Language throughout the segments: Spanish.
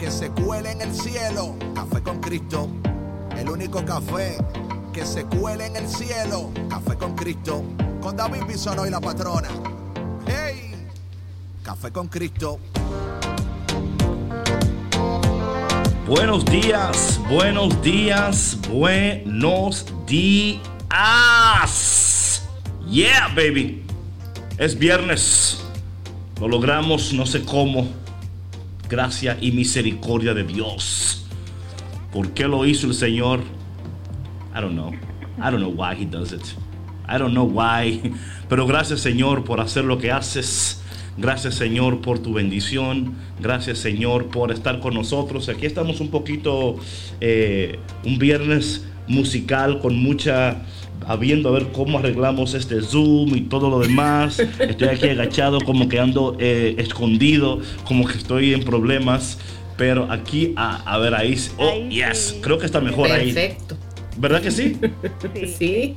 que se cuele en el cielo. Café con Cristo, el único café que se cuele en el cielo. Café con Cristo, con David Bisono y la patrona. ¡Hey! Café con Cristo. Buenos días, buenos días, buenos días. Yeah, baby. Es viernes. Lo logramos, no sé cómo gracia y misericordia de Dios. ¿Por qué lo hizo el Señor? I don't know. I don't know why he does it. I don't know why. Pero gracias Señor por hacer lo que haces. Gracias Señor por tu bendición. Gracias Señor por estar con nosotros. Aquí estamos un poquito, eh, un viernes musical con mucha viendo a ver cómo arreglamos este Zoom y todo lo demás. Estoy aquí agachado, como que ando eh, escondido, como que estoy en problemas. Pero aquí, a, ver, ahí. Oh, yes. Creo que está mejor ahí. Perfecto. ¿Verdad que sí? Sí.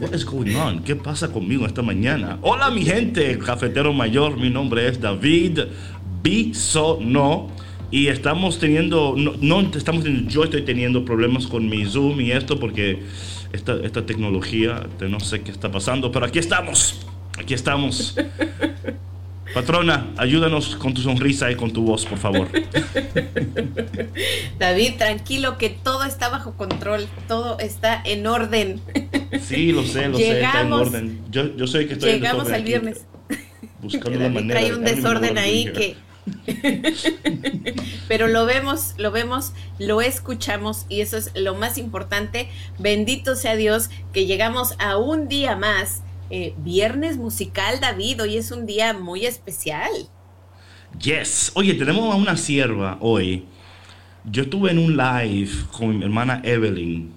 What is going on? ¿Qué pasa conmigo esta mañana? Hola, mi gente, cafetero mayor. Mi nombre es David Bisono. Y estamos teniendo, no, no estamos teniendo, yo estoy teniendo problemas con mi Zoom y esto porque esta, tecnología, no sé qué está pasando, pero aquí estamos, aquí estamos. Patrona, ayúdanos con tu sonrisa y con tu voz, por favor. David, tranquilo que todo está bajo control, todo está en orden. Sí, lo sé, lo sé, está en orden. Yo, yo sé que estoy Llegamos al viernes. Buscando la manera. Hay un desorden ahí que Pero lo vemos, lo vemos, lo escuchamos y eso es lo más importante. Bendito sea Dios que llegamos a un día más. Eh, viernes musical, David, hoy es un día muy especial. Yes. Oye, tenemos a una sierva hoy. Yo estuve en un live con mi hermana Evelyn.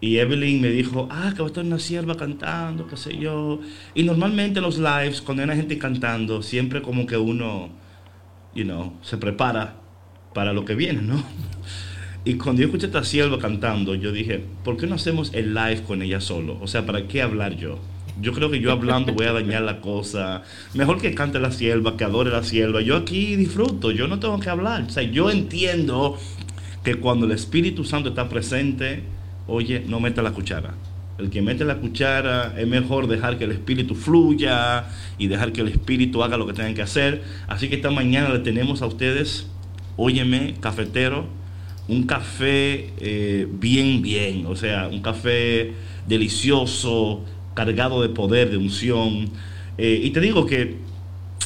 Y Evelyn me dijo, ah, que va a estar una sierva cantando, qué sé yo. Y normalmente en los lives, cuando hay una gente cantando, siempre como que uno you know, se prepara para lo que viene, ¿no? Y cuando yo escuché a esta sierva cantando, yo dije, ¿por qué no hacemos el live con ella solo? O sea, ¿para qué hablar yo? Yo creo que yo hablando voy a dañar la cosa. Mejor que cante la sierva, que adore la sierva. Yo aquí disfruto, yo no tengo que hablar. O sea, yo entiendo que cuando el Espíritu Santo está presente, oye, no meta la cuchara. El que mete la cuchara es mejor dejar que el espíritu fluya y dejar que el espíritu haga lo que tengan que hacer. Así que esta mañana le tenemos a ustedes, óyeme, cafetero, un café eh, bien, bien, o sea, un café delicioso, cargado de poder, de unción. Eh, y te digo que,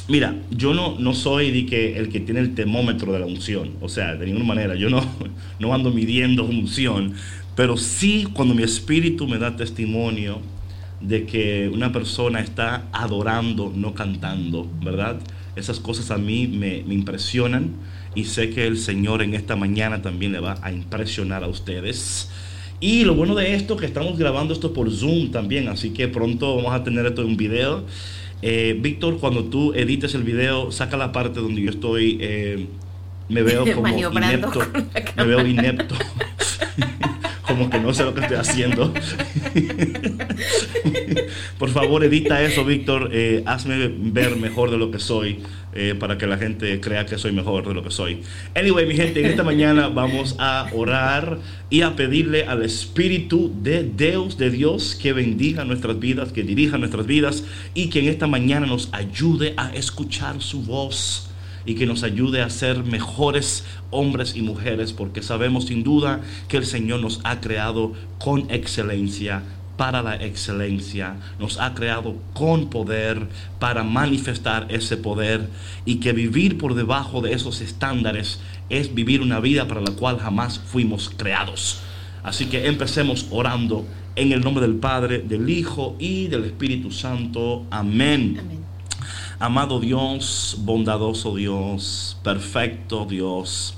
mira, yo no, no soy que el que tiene el termómetro de la unción, o sea, de ninguna manera, yo no, no ando midiendo unción, pero sí cuando mi espíritu me da testimonio de que una persona está adorando, no cantando, ¿verdad? Esas cosas a mí me, impresionan y sé que el Señor en esta mañana también le va a impresionar a ustedes. Y lo bueno de esto que estamos grabando esto por Zoom también, así que pronto vamos a tener esto en un video. Eh, Víctor, cuando tú edites el video, saca la parte donde yo estoy, eh, me veo como inepto, me veo inepto. como que no sé lo que estoy haciendo. Por favor, edita eso, Víctor. Eh, hazme ver mejor de lo que soy eh, para que la gente crea que soy mejor de lo que soy. Anyway, mi gente, en esta mañana vamos a orar y a pedirle al Espíritu de Dios, de Dios, que bendiga nuestras vidas, que dirija nuestras vidas y que en esta mañana nos ayude a escuchar su voz y que nos ayude a ser mejores hombres y mujeres, porque sabemos sin duda que el Señor nos ha creado con excelencia para la excelencia, nos ha creado con poder para manifestar ese poder y que vivir por debajo de esos estándares es vivir una vida para la cual jamás fuimos creados. Así que empecemos orando en el nombre del Padre, del Hijo y del Espíritu Santo. Amén. Amado Dios, bondadoso Dios, perfecto Dios,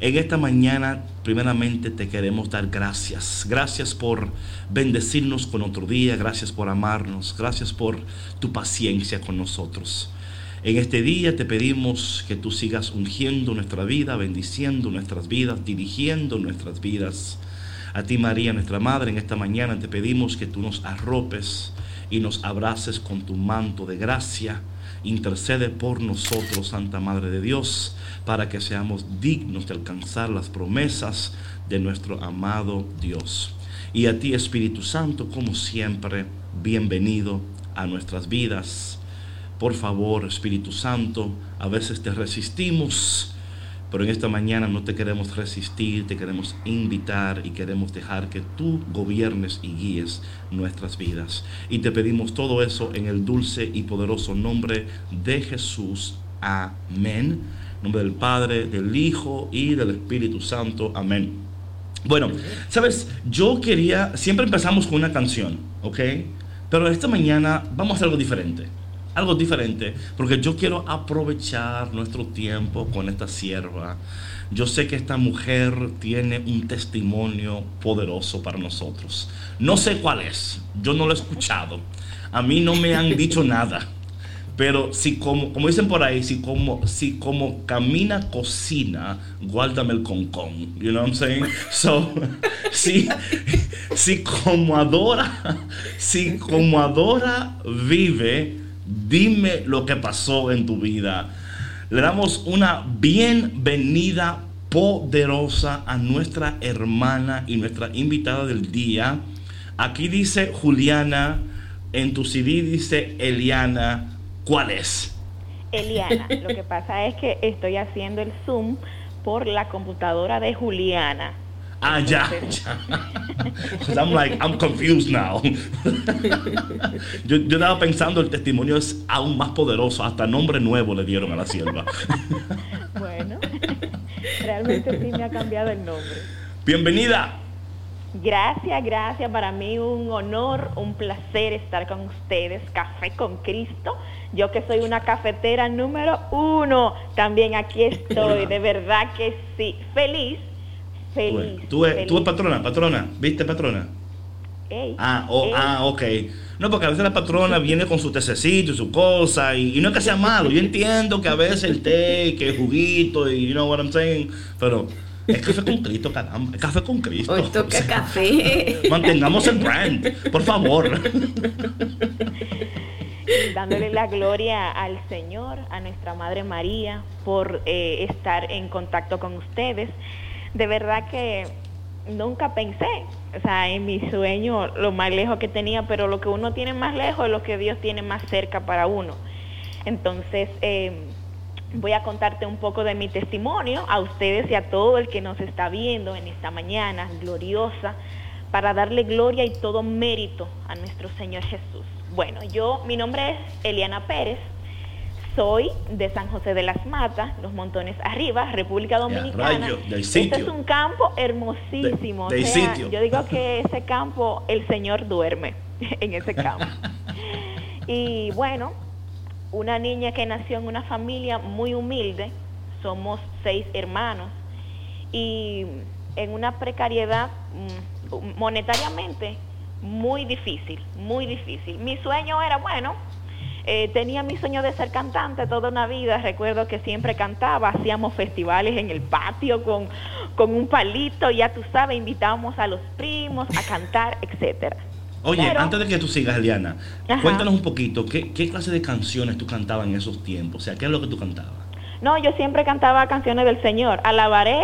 en esta mañana primeramente te queremos dar gracias. Gracias por bendecirnos con otro día, gracias por amarnos, gracias por tu paciencia con nosotros. En este día te pedimos que tú sigas ungiendo nuestra vida, bendiciendo nuestras vidas, dirigiendo nuestras vidas. A ti María, nuestra Madre, en esta mañana te pedimos que tú nos arropes y nos abraces con tu manto de gracia. Intercede por nosotros, Santa Madre de Dios para que seamos dignos de alcanzar las promesas de nuestro amado Dios. Y a ti Espíritu Santo, como siempre, bienvenido a nuestras vidas. Por favor, Espíritu Santo, a veces te resistimos, pero en esta mañana no te queremos resistir, te queremos invitar y queremos dejar que tú gobiernes y guíes nuestras vidas. Y te pedimos todo eso en el dulce y poderoso nombre de Jesús. Amén nombre del Padre, del Hijo y del Espíritu Santo. Amén. Bueno, sabes, yo quería, siempre empezamos con una canción, ¿ok? Pero esta mañana vamos a hacer algo diferente. Algo diferente, porque yo quiero aprovechar nuestro tiempo con esta sierva. Yo sé que esta mujer tiene un testimonio poderoso para nosotros. No sé cuál es, yo no lo he escuchado. A mí no me han dicho nada. Pero si como, como dicen por ahí, si como, si como camina, cocina, guárdame el concón. You know what I'm saying? So, si, si como adora, si como adora vive, dime lo que pasó en tu vida. Le damos una bienvenida poderosa a nuestra hermana y nuestra invitada del día. Aquí dice Juliana, en tu CD dice Eliana. ¿Cuál es? Eliana. Lo que pasa es que estoy haciendo el Zoom por la computadora de Juliana. Ah, ya, ya. I'm like, I'm confused now. yo, yo, estaba pensando, el testimonio es aún más poderoso. Hasta nombre nuevo le dieron a la sierva. bueno, realmente sí me ha cambiado el nombre. Bienvenida. Gracias, gracias. Para mí un honor, un placer estar con ustedes. Café con Cristo. Yo que soy una cafetera número uno, también aquí estoy. De verdad que sí. Feliz, feliz. tú, eres, patrona, patrona. ¿Viste, patrona? ah, ah, ok. No, porque a veces la patrona viene con su tececito y su cosa, y, no es que sea malo. Yo entiendo que a veces el té, que el juguito, y you know what I'm saying, pero es café con Cristo, caramba. Es café con Cristo. Hoy toca café. Mantengamos el brand, por favor. Dándole la gloria al Señor, a nuestra Madre María, por eh, estar en contacto con ustedes. De verdad que nunca pensé, o sea, en mi sueño lo más lejos que tenía, pero lo que uno tiene más lejos es lo que Dios tiene más cerca para uno. Entonces, eh, voy a contarte un poco de mi testimonio a ustedes y a todo el que nos está viendo en esta mañana gloriosa para darle gloria y todo mérito a nuestro Señor Jesús. Bueno, yo, mi nombre es Eliana Pérez, soy de San José de las Matas, Los Montones Arriba, República Dominicana. este es un campo hermosísimo. Yo digo que ese campo, el Señor duerme en ese campo. y bueno, una niña que nació en una familia muy humilde, somos seis hermanos, y en una precariedad mm, monetariamente muy difícil, muy difícil. Mi sueño era, bueno, eh, tenía mi sueño de ser cantante toda una vida. Recuerdo que siempre cantaba, hacíamos festivales en el patio con, con un palito, ya tú sabes, invitábamos a los primos a cantar, etcétera. Oye, antes de que tú sigas, Eliana, cuéntanos un poquito, ¿qué, clase de canciones tú cantabas en esos tiempos? O sea, ¿qué es lo que tú cantabas? No, yo siempre cantaba canciones del Señor. Alabaré,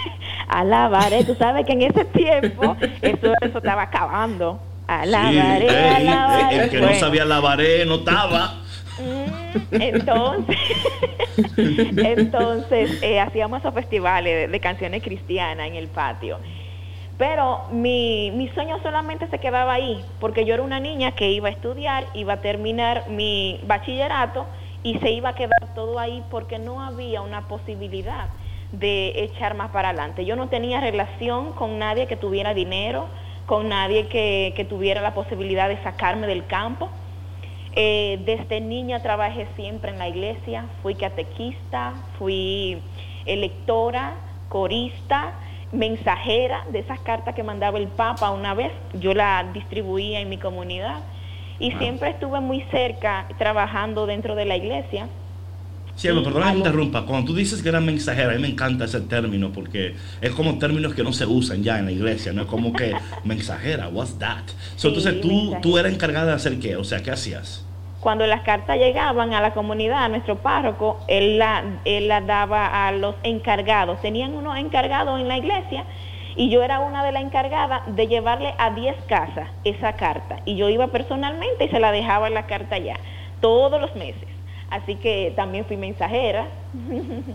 alabaré. Tú sabes que en ese tiempo eso, eso estaba acabando. Alabaré, alabaré. El, que no sabía alabaré no estaba. Mm, entonces, entonces eh, hacíamos esos festivales de canciones cristianas en el patio. Pero mi, mi, sueño solamente se quedaba ahí, porque yo era una niña que iba a estudiar, iba a terminar mi bachillerato y se iba a quedar todo ahí porque no había una posibilidad de echar más para adelante. Yo no tenía relación con nadie que tuviera dinero, con nadie que, que tuviera la posibilidad de sacarme del campo. Eh, desde niña trabajé siempre en la iglesia, fui catequista, fui electora, corista, mensajera de esas cartas que mandaba el Papa una vez, yo la distribuía en mi comunidad y siempre estuve muy cerca trabajando dentro de la iglesia. Sí, perdón que interrumpa. Cuando tú dices que era mensajera, a mí me encanta ese término porque es como términos que no se usan ya en la iglesia, no es como que mensajera, what's that? entonces tú, tú eras encargada de hacer qué, o sea, ¿qué hacías? Cuando las cartas llegaban a la comunidad, a nuestro párroco, él la, él la daba a los encargados. Tenían unos encargados en la iglesia y yo era una de las encargadas de llevarle a 10 casas esa carta. Y yo iba personalmente y se la dejaba en la carta ya, todos los meses. Así que también fui mensajera.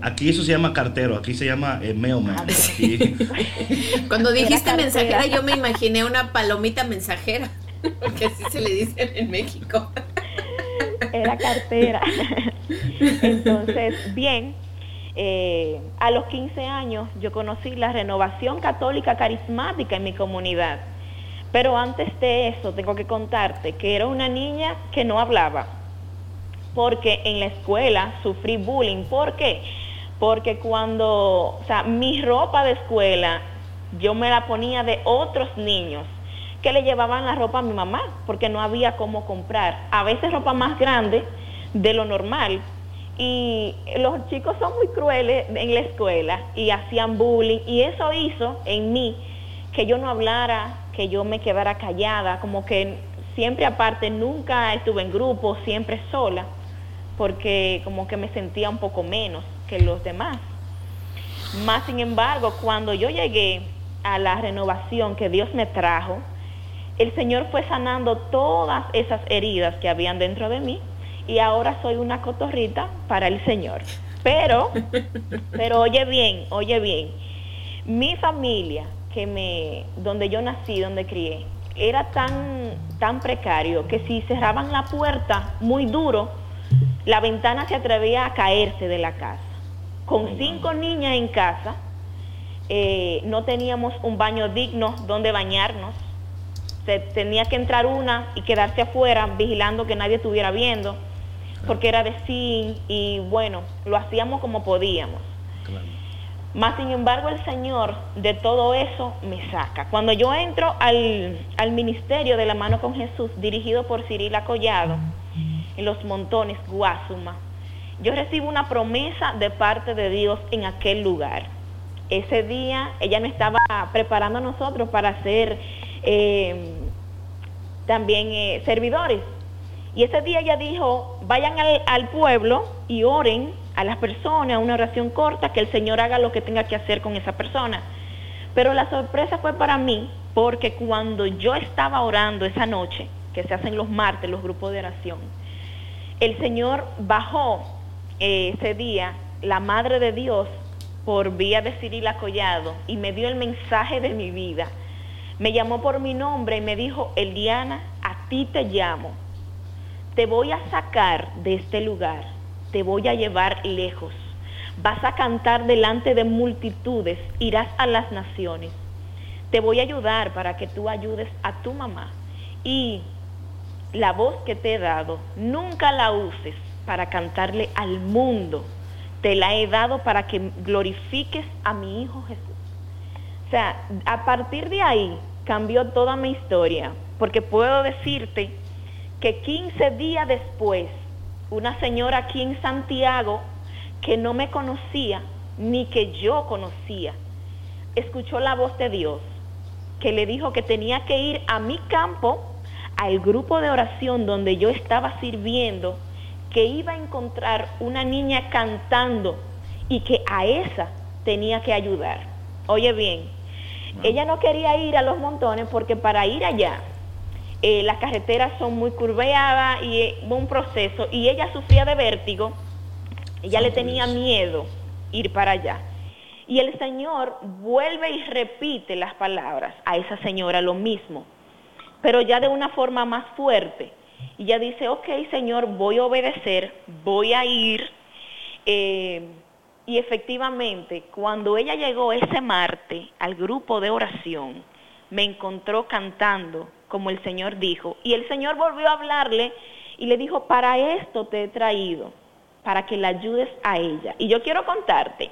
Aquí eso se llama cartero, aquí se llama eh, mailman. Ah, Cuando dijiste mensajera yo me imaginé una palomita mensajera, porque así se le dice en México. Era cartera. Entonces, bien, eh, a los 15 años yo conocí la renovación católica carismática en mi comunidad. Pero antes de eso tengo que contarte que era una niña que no hablaba, porque en la escuela sufrí bullying. ¿Por qué? Porque cuando, o sea, mi ropa de escuela yo me la ponía de otros niños que le llevaban la ropa a mi mamá, porque no había cómo comprar. A veces ropa más grande de lo normal, y los chicos son muy crueles en la escuela y hacían bullying y eso hizo en mí que yo no hablara, que yo me quedara callada, como que siempre aparte, nunca estuve en grupo, siempre sola, porque como que me sentía un poco menos que los demás. Más sin embargo, cuando yo llegué a la renovación que Dios me trajo, el Señor fue sanando todas esas heridas que habían dentro de mí y ahora soy una cotorrita para el Señor. Pero, pero oye bien, oye bien, mi familia que me, donde yo nací, donde crié, era tan, tan precario que si cerraban la puerta muy duro, la ventana se atrevía a caerse de la casa. Con cinco niñas en casa, eh, no teníamos un baño digno donde bañarnos. Se tenía que entrar una y quedarse afuera vigilando que nadie estuviera viendo porque era de sí y bueno, lo hacíamos como podíamos. Más sin embargo el Señor de todo eso me saca. Cuando yo entro al, ministerio de la mano con Jesús, dirigido por Cirila Collado, en los montones, Guasuma, yo recibo una promesa de parte de Dios en aquel lugar. Ese día ella me estaba preparando a nosotros para ser eh, también eh, servidores y ese día ella dijo, vayan al, pueblo y oren a las personas, una oración corta, que el Señor haga lo que tenga que hacer con esa persona. Pero la sorpresa fue para mí, porque cuando yo estaba orando esa noche, que se hacen los martes, los grupos de oración, el Señor bajó eh, ese día, la Madre de Dios, por vía de Cirila Collado, y me dio el mensaje de mi vida. Me llamó por mi nombre y me dijo, Eliana, a ti te llamo te voy a sacar de este lugar, te voy a llevar lejos. Vas a cantar delante de multitudes, irás a las naciones. Te voy a ayudar para que tú ayudes a tu mamá. Y la voz que te he dado, nunca la uses para cantarle al mundo. Te la he dado para que glorifiques a mi Hijo Jesús. O sea, a partir de ahí cambió toda mi historia, porque puedo decirte que 15 días después, una señora aquí en Santiago, que no me conocía, ni que yo conocía, escuchó la voz de Dios, que le dijo que tenía que ir a mi campo, al grupo de oración donde yo estaba sirviendo, que iba a encontrar una niña cantando y que a esa tenía que ayudar. Oye bien, ella no quería ir a los montones porque para ir allá eh, las carreteras son muy curveadas y es un proceso. Y ella sufría de vértigo, ella le tenía miedo ir para allá. Y el Señor vuelve y repite las palabras a esa señora, lo mismo, pero ya de una forma más fuerte. Y ella dice, ok Señor, voy a obedecer, voy a ir. Eh, y efectivamente, cuando ella llegó ese martes al grupo de oración, me encontró cantando como el Señor dijo. Y el Señor volvió a hablarle y le dijo, para esto te he traído, para que la ayudes a ella. Y yo quiero contarte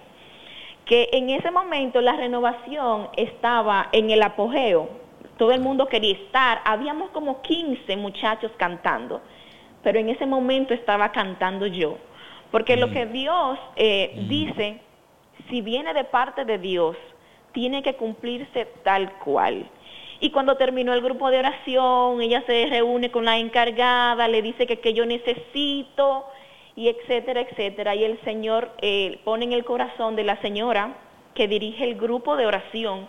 que en ese momento la renovación estaba en el apogeo, todo el mundo quería estar, habíamos como 15 muchachos cantando, pero en ese momento estaba cantando yo, porque lo mm. que Dios eh, mm. dice, si viene de parte de Dios, tiene que cumplirse tal cual. Y cuando terminó el grupo de oración, ella se reúne con la encargada, le dice que, que yo necesito, y etcétera, etcétera. Y el Señor eh, pone en el corazón de la señora que dirige el grupo de oración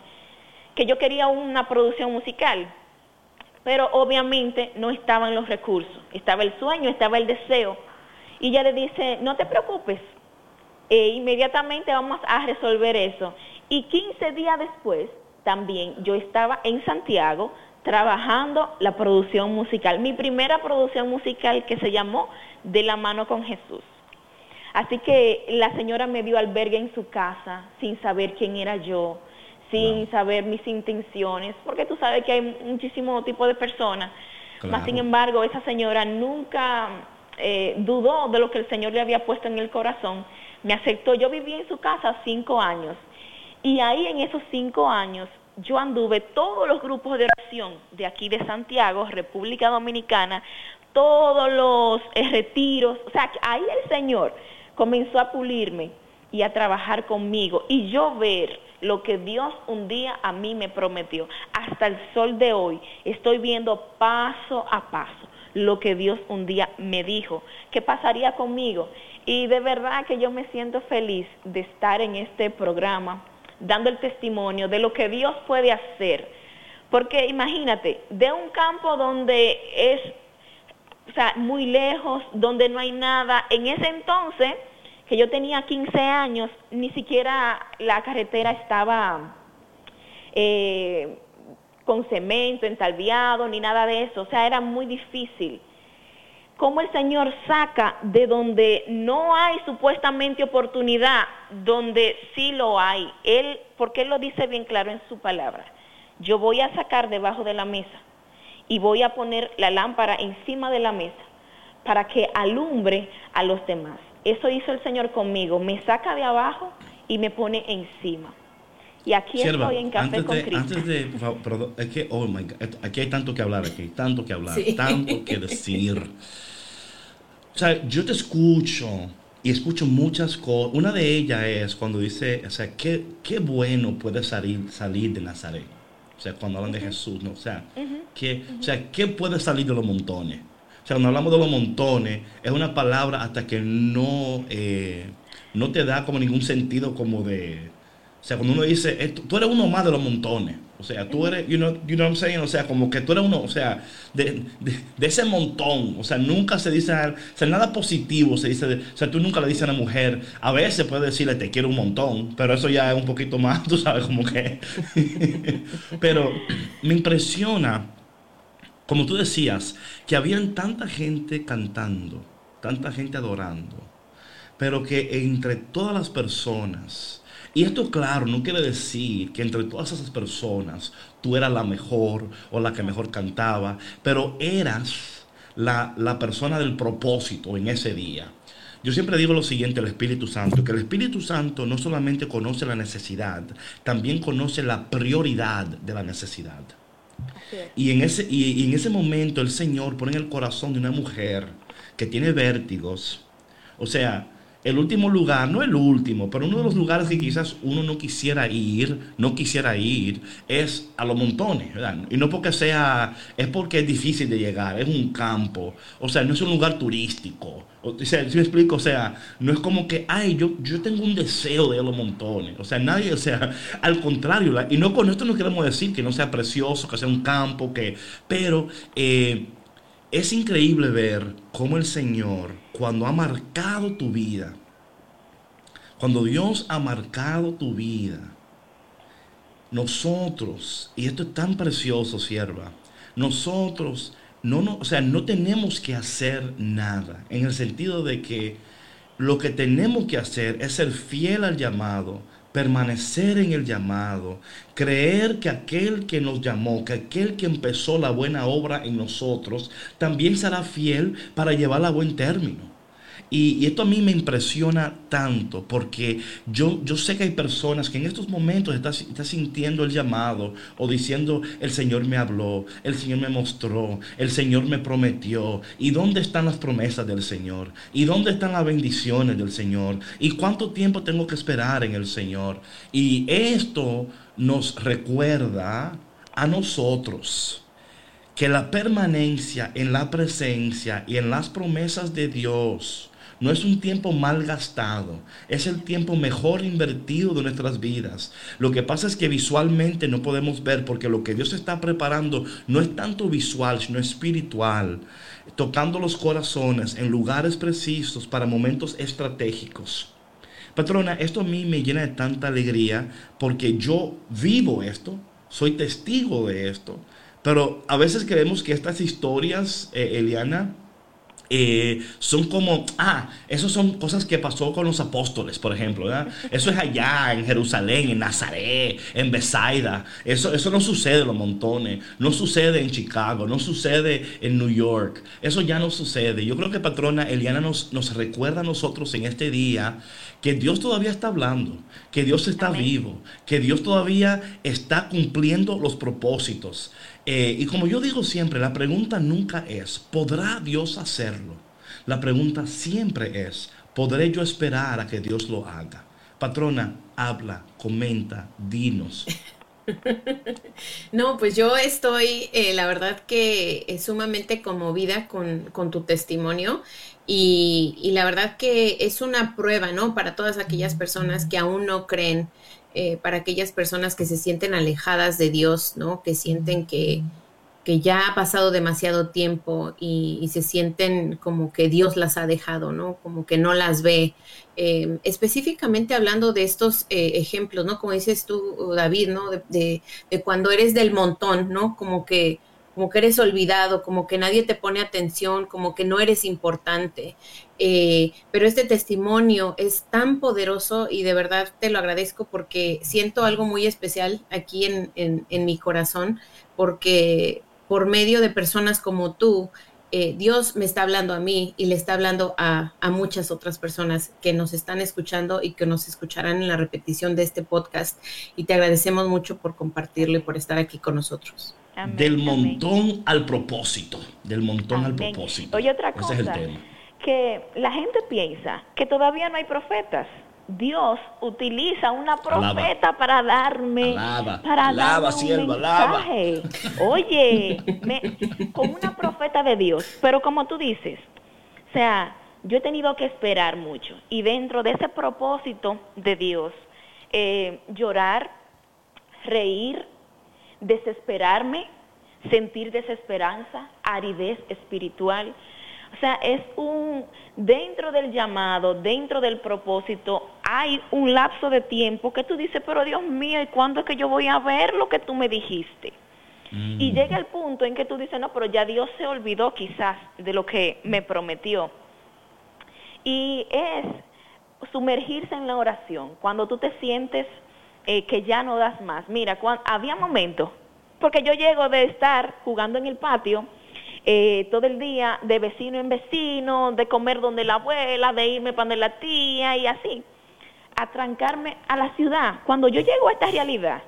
que yo quería una producción musical, pero obviamente no estaban los recursos, estaba el sueño, estaba el deseo. Y ella le dice, no te preocupes, e inmediatamente vamos a resolver eso. Y 15 días después, también yo estaba en Santiago trabajando la producción musical, mi primera producción musical que se llamó De la mano con Jesús. Así que la señora me dio albergue en su casa sin saber quién era yo, sin saber mis intenciones, porque tú sabes que hay muchísimo tipo de personas. sin embargo, esa señora nunca eh, dudó de lo que el Señor le había puesto en el corazón. Me aceptó. Yo viví en su casa cinco años. Y ahí en esos cinco años yo anduve todos los grupos de oración de aquí de Santiago, República Dominicana, todos los eh, retiros, o sea, ahí el Señor comenzó a pulirme y a trabajar conmigo y yo ver lo que Dios un día a mí me prometió. Hasta el sol de hoy estoy viendo paso a paso lo que Dios un día me dijo, que pasaría conmigo. Y de verdad que yo me siento feliz de estar en este programa dando el testimonio de lo que Dios puede hacer. Porque imagínate, de un campo donde es o sea, muy lejos, donde no hay nada, en ese entonces, que yo tenía 15 años, ni siquiera la carretera estaba eh, con cemento, entalviado, ni nada de eso, o sea, era muy difícil cómo el Señor saca de donde no hay supuestamente oportunidad, donde sí lo hay. Él, porque Él lo dice bien claro en su palabra. Yo voy a sacar debajo de la mesa y voy a poner la lámpara encima de la mesa para que alumbre a los demás. Eso hizo el Señor conmigo. Me saca de abajo y me pone encima. Y aquí estoy en Café con Cristo. Antes de, perdón, es que, oh my God, aquí hay tanto que hablar, aquí, tanto que hablar, tanto que decir. O sea, yo te escucho y escucho muchas cosas. Una de ellas es cuando dice, o sea, qué, qué bueno puede salir, salir de Nazaret. O sea, cuando hablan de Jesús, ¿no? O sea, que, o sea, ¿qué puede salir de los montones? O sea, cuando hablamos de los montones, es una palabra hasta que no, eh, no te da como ningún sentido como de... O sea, cuando uno dice, tú eres uno más de los montones. O sea, tú eres, you know, you know what I'm saying? O sea, como que tú eres uno, o sea, de, ese montón. O sea, nunca se dice, o sea, nada positivo se dice, o sea, tú nunca le dices a una mujer, a veces puedes decirle te quiero un montón, pero eso ya es un poquito más, tú sabes, como que. pero me impresiona, como tú decías, que habían tanta gente cantando, tanta gente adorando, pero que entre todas las personas, y esto, claro, no quiere decir que entre todas esas personas tú eras la mejor o la que mejor cantaba, pero eras la, persona del propósito en ese día. Yo siempre digo lo siguiente el Espíritu Santo, que el Espíritu Santo no solamente conoce la necesidad, también conoce la prioridad de la necesidad. Y en, ese, y en ese momento el Señor pone en el corazón de una mujer que tiene vértigos, o sea, el último lugar, no el último, pero uno de los lugares que quizás uno no quisiera ir, no quisiera ir, es a los montones, ¿verdad? Y no porque sea, es porque es difícil de llegar, es un campo, o sea, no es un lugar turístico. O sea, si me explico, o sea, no es como que, ay, yo, yo tengo un deseo de ir a los montones. O sea, nadie, o sea, al contrario, y no con esto no queremos decir que no sea precioso, que sea un campo, que, pero... Eh, es increíble ver cómo el Señor, cuando ha marcado tu vida, cuando Dios ha marcado tu vida, nosotros, y esto es tan precioso, sierva, nosotros no, no, o sea, no tenemos que hacer nada, en el sentido de que lo que tenemos que hacer es ser fiel al llamado, permanecer en el llamado, creer que aquel que nos llamó, que aquel que empezó la buena obra en nosotros, también será fiel para llevarla a buen término. Y, esto a mí me impresiona tanto porque yo, yo sé que hay personas que en estos momentos están está sintiendo el llamado o diciendo, el Señor me habló, el Señor me mostró, el Señor me prometió. ¿Y dónde están las promesas del Señor? ¿Y dónde están las bendiciones del Señor? ¿Y cuánto tiempo tengo que esperar en el Señor? Y esto nos recuerda a nosotros que la permanencia en la presencia y en las promesas de Dios no es un tiempo mal gastado, es el tiempo mejor invertido de nuestras vidas. Lo que pasa es que visualmente no podemos ver porque lo que Dios está preparando no es tanto visual, sino espiritual, tocando los corazones en lugares precisos para momentos estratégicos. Patrona, esto a mí me llena de tanta alegría porque yo vivo esto, soy testigo de esto. Pero a veces creemos que estas historias, eh, Eliana, eh, son como, ah, eso son cosas que pasó con los apóstoles, por ejemplo. Eso es allá en Jerusalén, en Nazaret, en Besaida. Eso, eso no sucede en los montones, no sucede en Chicago, no sucede en New York. Eso ya no sucede. Yo creo que patrona Eliana nos, nos recuerda a nosotros en este día que Dios todavía está hablando, que Dios está vivo, que Dios todavía está cumpliendo los propósitos. Eh, y como yo digo siempre, la pregunta nunca es, ¿podrá Dios hacerlo? La pregunta siempre es, ¿podré yo esperar a que Dios lo haga? Patrona, habla, comenta, dinos. No, pues yo estoy, eh, la verdad que es sumamente conmovida con, con tu testimonio y, y, la verdad que es una prueba, ¿no? Para todas aquellas personas que aún no creen eh, para aquellas personas que se sienten alejadas de Dios, ¿no? Que sienten que, que ya ha pasado demasiado tiempo y, se sienten como que Dios las ha dejado, ¿no? Como que no las ve. Eh, específicamente hablando de estos eh, ejemplos, ¿no? Como dices tú, David, ¿no? de, cuando eres del montón, ¿no? Como que como que eres olvidado, como que nadie te pone atención, como que no eres importante. Eh, pero este testimonio es tan poderoso y de verdad te lo agradezco porque siento algo muy especial aquí en, en, mi corazón, porque por medio de personas como tú, eh, Dios me está hablando a mí y le está hablando a, a, muchas otras personas que nos están escuchando y que nos escucharán en la repetición de este podcast. Y te agradecemos mucho por compartirlo y por estar aquí con nosotros del montón al propósito. Del montón al propósito. Oye, otra cosa. Que la gente piensa que todavía no hay profetas. Dios utiliza una profeta para darme para darme un mensaje. Oye, con una profeta de Dios, pero como tú dices, o sea, yo he tenido que esperar mucho y dentro de ese propósito de Dios, eh, llorar, reír, desesperarme, sentir desesperanza, aridez espiritual. O sea, es un, dentro del llamado, dentro del propósito, hay un lapso de tiempo que tú dices, pero Dios mío, ¿y cuándo es que yo voy a ver lo que tú me dijiste? Y mm. llega el punto en que tú dices, no, pero ya Dios se olvidó quizás de lo que me prometió. Y es sumergirse en la oración, cuando tú te sientes eh, que ya no das más. Mira, había momentos, porque yo llego de estar jugando en el patio eh, todo el día, de vecino en vecino, de comer donde la abuela, de irme para donde la tía y así, a trancarme a la ciudad. Cuando yo llego a esta realidad,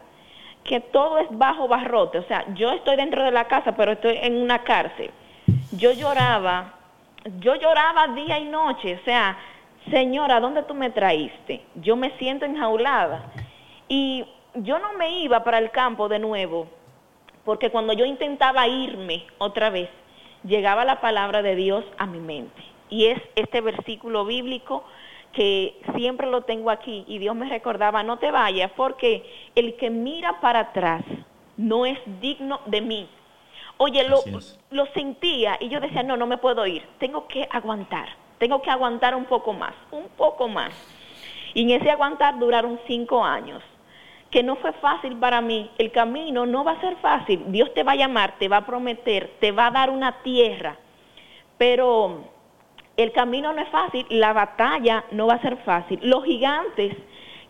que todo es bajo barrote, o sea, yo estoy dentro de la casa, pero estoy en una cárcel. Yo lloraba, yo lloraba día y noche, o sea, señora, ¿dónde tú me traíste? Yo me siento enjaulada. Y yo no me iba para el campo de nuevo, porque cuando yo intentaba irme otra vez, llegaba la palabra de Dios a mi mente. Y es este versículo bíblico que siempre lo tengo aquí y Dios me recordaba, no te vayas porque el que mira para atrás no es digno de mí. Oye, lo, lo sentía y yo decía, no, no me puedo ir, tengo que aguantar, tengo que aguantar un poco más, un poco más. Y en ese aguantar duraron cinco años que no fue fácil para mí. El camino no va a ser fácil. Dios te va a llamar, te va a prometer, te va a dar una tierra. Pero el camino no es fácil, la batalla no va a ser fácil. Los gigantes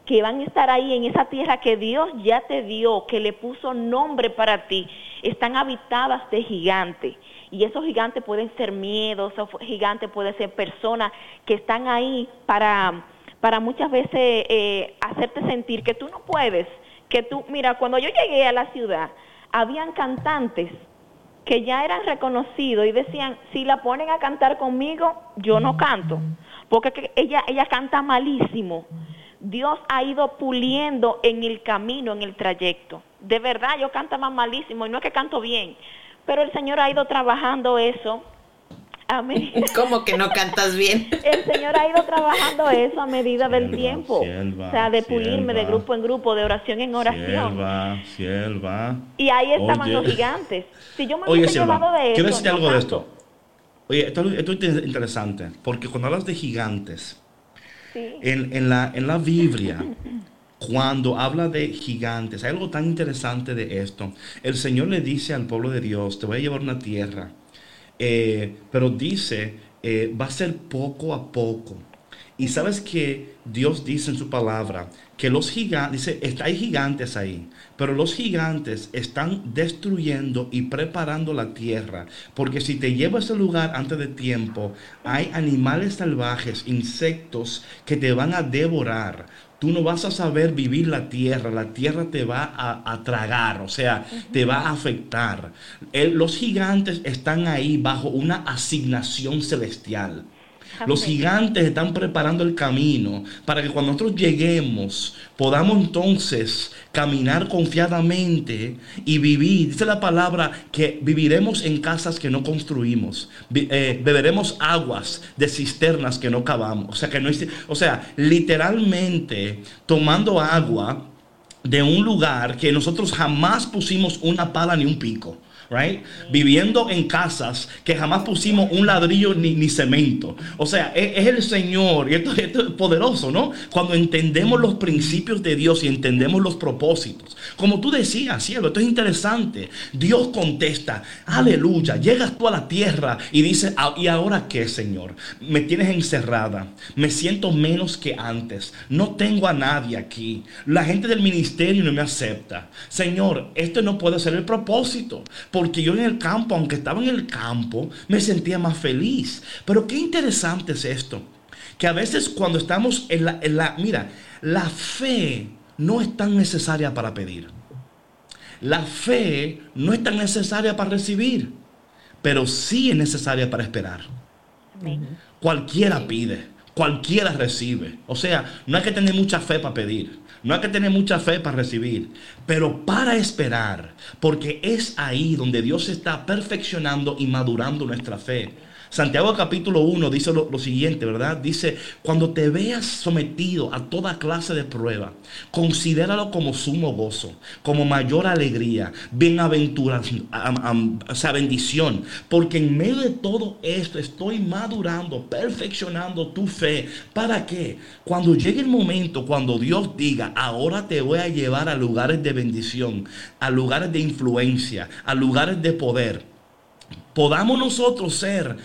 que van a estar ahí en esa tierra que Dios ya te dio, que le puso nombre para ti, están habitadas de gigantes. Y esos gigantes pueden ser miedos, esos gigantes pueden ser personas que están ahí para, para muchas veces eh, hacerte sentir que tú no puedes, que tú, mira, cuando yo llegué a la ciudad, habían cantantes que ya eran reconocidos y decían, si la ponen a cantar conmigo, yo no canto, porque ella, ella canta malísimo. Dios ha ido puliendo en el camino, en el trayecto. De verdad, yo cantaba malísimo y no es que canto bien, pero el Señor ha ido trabajando eso a medida. ¿Cómo que no cantas bien? El Señor ha ido trabajando eso a medida del tiempo. o sea, de pulirme de grupo en grupo, de oración en oración. Y ahí estaban los gigantes. Si yo me Oye, llevado de eso. Quiero decir algo de esto. Oye, esto, esto, es interesante, porque cuando hablas de gigantes, en, en, la, en la Biblia, cuando habla de gigantes, hay algo tan interesante de esto. El Señor le dice al pueblo de Dios, te voy a llevar una tierra, eh, pero dice, eh, va a ser poco a poco. Y sabes que Dios dice en su palabra que los gigantes, dice, hay gigantes ahí, pero los gigantes están destruyendo y preparando la tierra, porque si te llevo a ese lugar antes de tiempo, hay animales salvajes, insectos que te van a devorar. Tú no vas a saber vivir la tierra, la tierra te va a, tragar, o sea, te va a afectar. los gigantes están ahí bajo una asignación celestial. Los gigantes están preparando el camino para que cuando nosotros lleguemos podamos entonces caminar confiadamente y vivir. Dice la palabra que viviremos en casas que no construimos. Eh, beberemos aguas de cisternas que no cavamos. O sea, que no o sea, literalmente tomando agua de un lugar que nosotros jamás pusimos una pala ni un pico. Viviendo en casas que jamás pusimos un ladrillo ni, cemento. O sea, es, el Señor, y esto, es poderoso, ¿no? Cuando entendemos los principios de Dios y entendemos los propósitos. Como tú decías, cielo, esto es interesante. Dios contesta, aleluya, llegas tú a la tierra y dices, ah, ¿y ahora qué, Señor? Me tienes encerrada, me siento menos que antes, no tengo a nadie aquí, la gente del ministerio no me acepta. Señor, esto no puede ser el propósito porque yo en el campo, aunque estaba en el campo, me sentía más feliz. Pero qué interesante es esto, que a veces cuando estamos en la, en la mira, la fe no es tan necesaria para pedir. La fe no es tan necesaria para recibir, pero sí es necesaria para esperar. Cualquiera pide, cualquiera recibe. O sea, no hay que tener mucha fe para pedir. No hay que tener mucha fe para recibir, pero para esperar, porque es ahí donde Dios está perfeccionando y madurando nuestra fe. Santiago capítulo 1 dice lo, siguiente, ¿verdad? Dice, cuando te veas sometido a toda clase de prueba, considéralo como sumo gozo, como mayor alegría, bienaventura, o sea, bendición, porque en medio de todo esto estoy madurando, perfeccionando tu fe. ¿Para qué? Cuando llegue el momento, cuando Dios diga, ahora te voy a llevar a lugares de bendición, a lugares de influencia, a lugares de poder podamos nosotros ser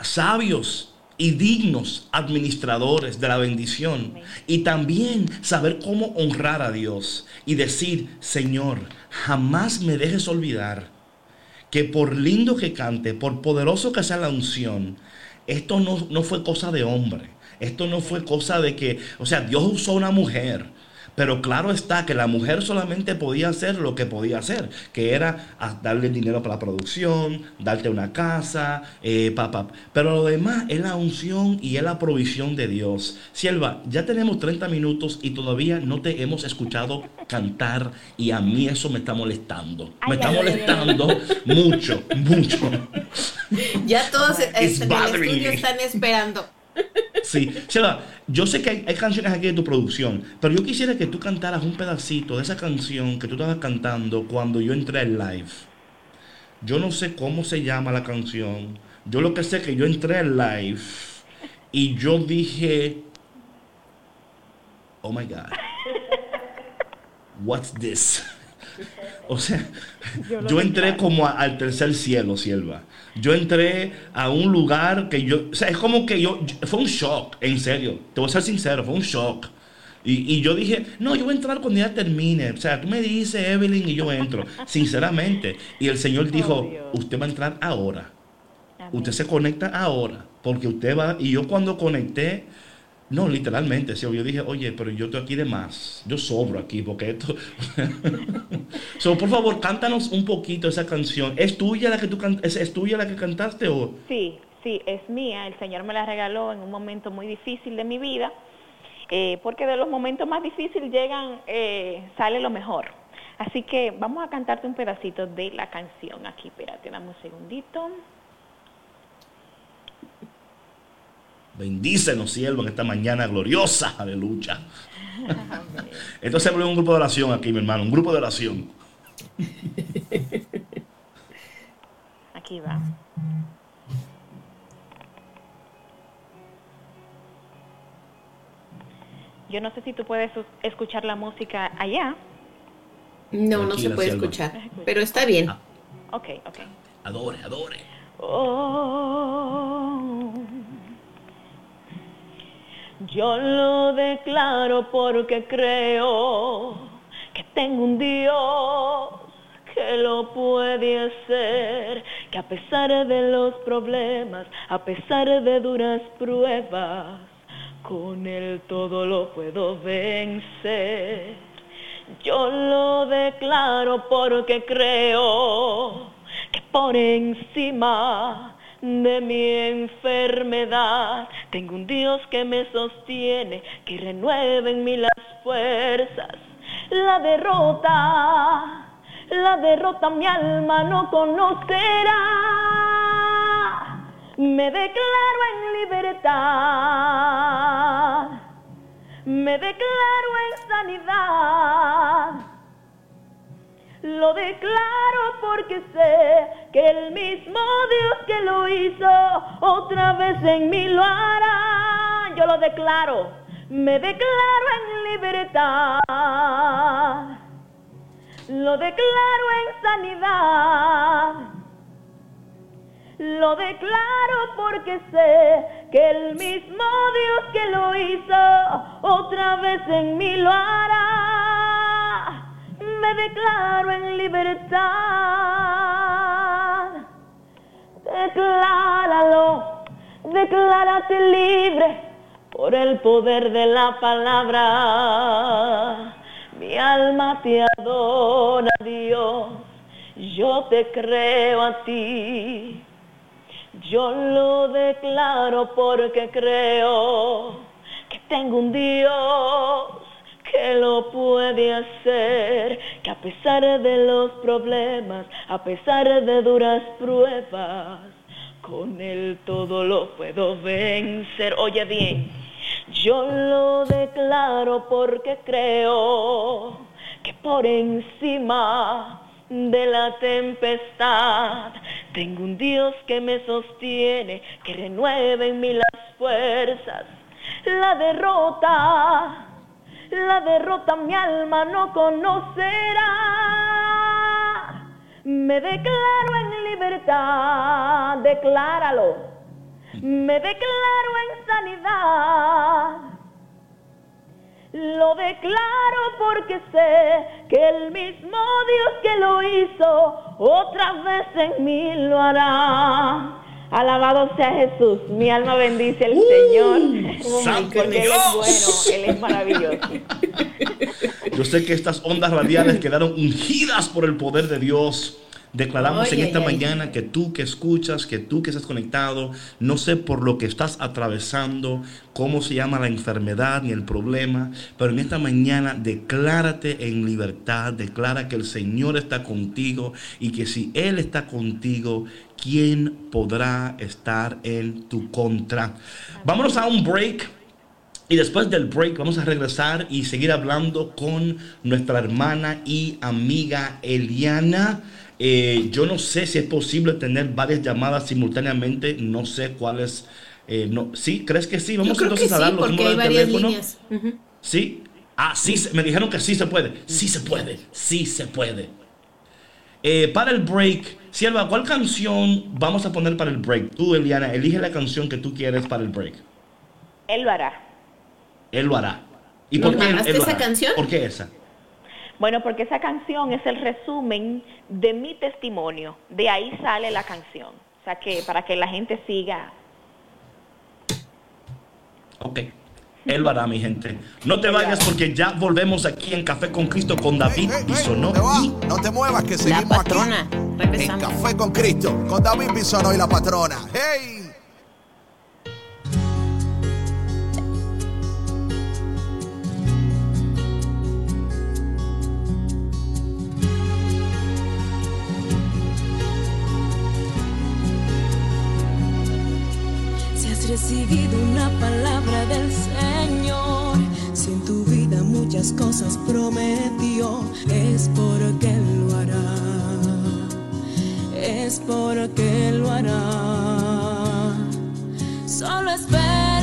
sabios y dignos administradores de la bendición y también saber cómo honrar a Dios y decir, Señor, jamás me dejes olvidar que por lindo que cante, por poderoso que sea la unción, esto no, no fue cosa de hombre, esto no fue cosa de que, o sea, Dios usó una mujer pero claro está que la mujer solamente podía hacer lo que podía hacer, que era ah, darle dinero para la producción, darte una casa, eh, papá. Pero lo demás es la unción y es la provisión de Dios. Sierva, ya tenemos 30 minutos y todavía no te hemos escuchado cantar y a mí eso me está molestando. me está molestando mucho, mucho. Ya todos en el estudio están esperando. Sí, yo sé que hay, canciones aquí de tu producción, pero yo quisiera que tú cantaras un pedacito de esa canción que tú estabas cantando cuando yo entré al live. Yo no sé cómo se llama la canción. Yo lo que sé es que yo entré al live y yo dije, oh my God, what's this? O sea, yo, entré como al tercer cielo, sierva. Yo entré a un lugar que yo, o sea, es como que yo, fue un shock, en serio, te voy a ser sincero, fue un shock. Y, yo dije, no, yo voy a entrar cuando ya termine. O sea, tú me dices, Evelyn, y yo entro. Sinceramente. Y el Señor dijo, Oh, usted va a entrar ahora. Amén. Usted se conecta ahora. Porque usted va. Y yo cuando conecté, no, literalmente, sí, yo dije, oye, pero yo estoy aquí de más. Yo sobro aquí, porque esto. so, por favor, cántanos un poquito esa canción. ¿Es tuya la que tú can- es, es tuya la que cantaste o.? Sí, sí, es mía. El Señor me la regaló en un momento muy difícil de mi vida, eh, porque de los momentos más difíciles llegan, eh, sale lo mejor. Así que vamos a cantarte un pedacito de la canción aquí. Espérate, dame un segundito. Bendícenos, siervo, en esta mañana gloriosa. Aleluya. Entonces, hablé un grupo de oración aquí, mi hermano. Un grupo de oración. Aquí va. Yo no sé si tú puedes escuchar la música allá. No, no se puede escuchar, pero está bien. Ah. Ok, ok. Adore, adore. Oh, yo lo declaro porque creo que tengo un Dios que lo puede hacer, que a pesar de los problemas, a pesar de duras pruebas, con él todo lo puedo vencer. Yo lo declaro porque creo que por encima de mi enfermedad tengo un Dios que me sostiene, que renueve en mí las fuerzas. La derrota, la derrota mi alma no conocerá. Me declaro en libertad me declaro en sanidad. Lo declaro porque sé que el mismo Dios que lo hizo otra vez en mí lo hará. Yo lo declaro, me declaro en libertad. Lo declaro en sanidad. Lo declaro porque sé que el mismo Dios que lo hizo otra vez en mí lo hará. Me declaro en libertad. Decláralo, declárate libre por el poder de la palabra. Mi alma te adora, Dios. Yo te creo a ti. Yo lo declaro porque creo que tengo un Dios que lo puede hacer, pesar de los problemas, a pesar de duras pruebas, con él todo lo puedo vencer. Oye bien, yo lo declaro porque creo que por encima de la tempestad. Tengo un Dios que me sostiene, que renueve en mí las fuerzas. La derrota, la derrota mi alma no conocerá. Me declaro en libertad, decláralo. Me declaro en sanidad. Lo declaro porque sé que el mismo Dios que lo hizo otra vez en mí lo hará. Alabado sea Jesús, mi alma bendice al Señor, santo porque Él Dios. es bueno, Él es maravilloso. Yo sé que estas ondas radiales quedaron ungidas por el poder de Dios. Declaramos en esta mañana que tú que escuchas, que tú que estás conectado, no sé por lo que estás atravesando, cómo se llama la enfermedad ni el problema, pero en esta mañana declárate en libertad, declara que el Señor está contigo y que si Él está contigo, ¿quién podrá estar en tu contra? Vámonos a un break. Y después del break vamos a regresar y seguir hablando con nuestra hermana y amiga Eliana. Eh, yo no sé si es posible tener varias llamadas simultáneamente, no sé cuáles. eh, no, ¿Sí? ¿Crees que sí? Vamos entonces a dar sí, los números de teléfono. ¿Sí? Ah, sí, me dijeron que sí se puede. Sí se puede, sí se puede. Eh, para el break, Sierva, ¿cuál canción vamos a poner para el break? Tú, Eliana, elige la canción que tú quieres para el break. Él lo hará. Él lo hará. ¿Y ¿Nos por qué mandaste él lo esa hará? canción? ¿Por qué esa? Bueno, porque esa canción es el resumen de mi testimonio. De ahí sale la canción. O sea, que para que la gente siga. Ok. Él lo hará, mi gente. No te vayas porque ya volvemos aquí en Café con Cristo con David Ey, ey, ey, Bisonó. ¿dónde va? y No te muevas que La seguimos patrona. aquí. En. Café con Cristo, con David Bisonó y la patrona. ¡Hey! Si has recibido una palabra muchas cosas prometió, es porque lo hará, es porque lo hará. Solo espera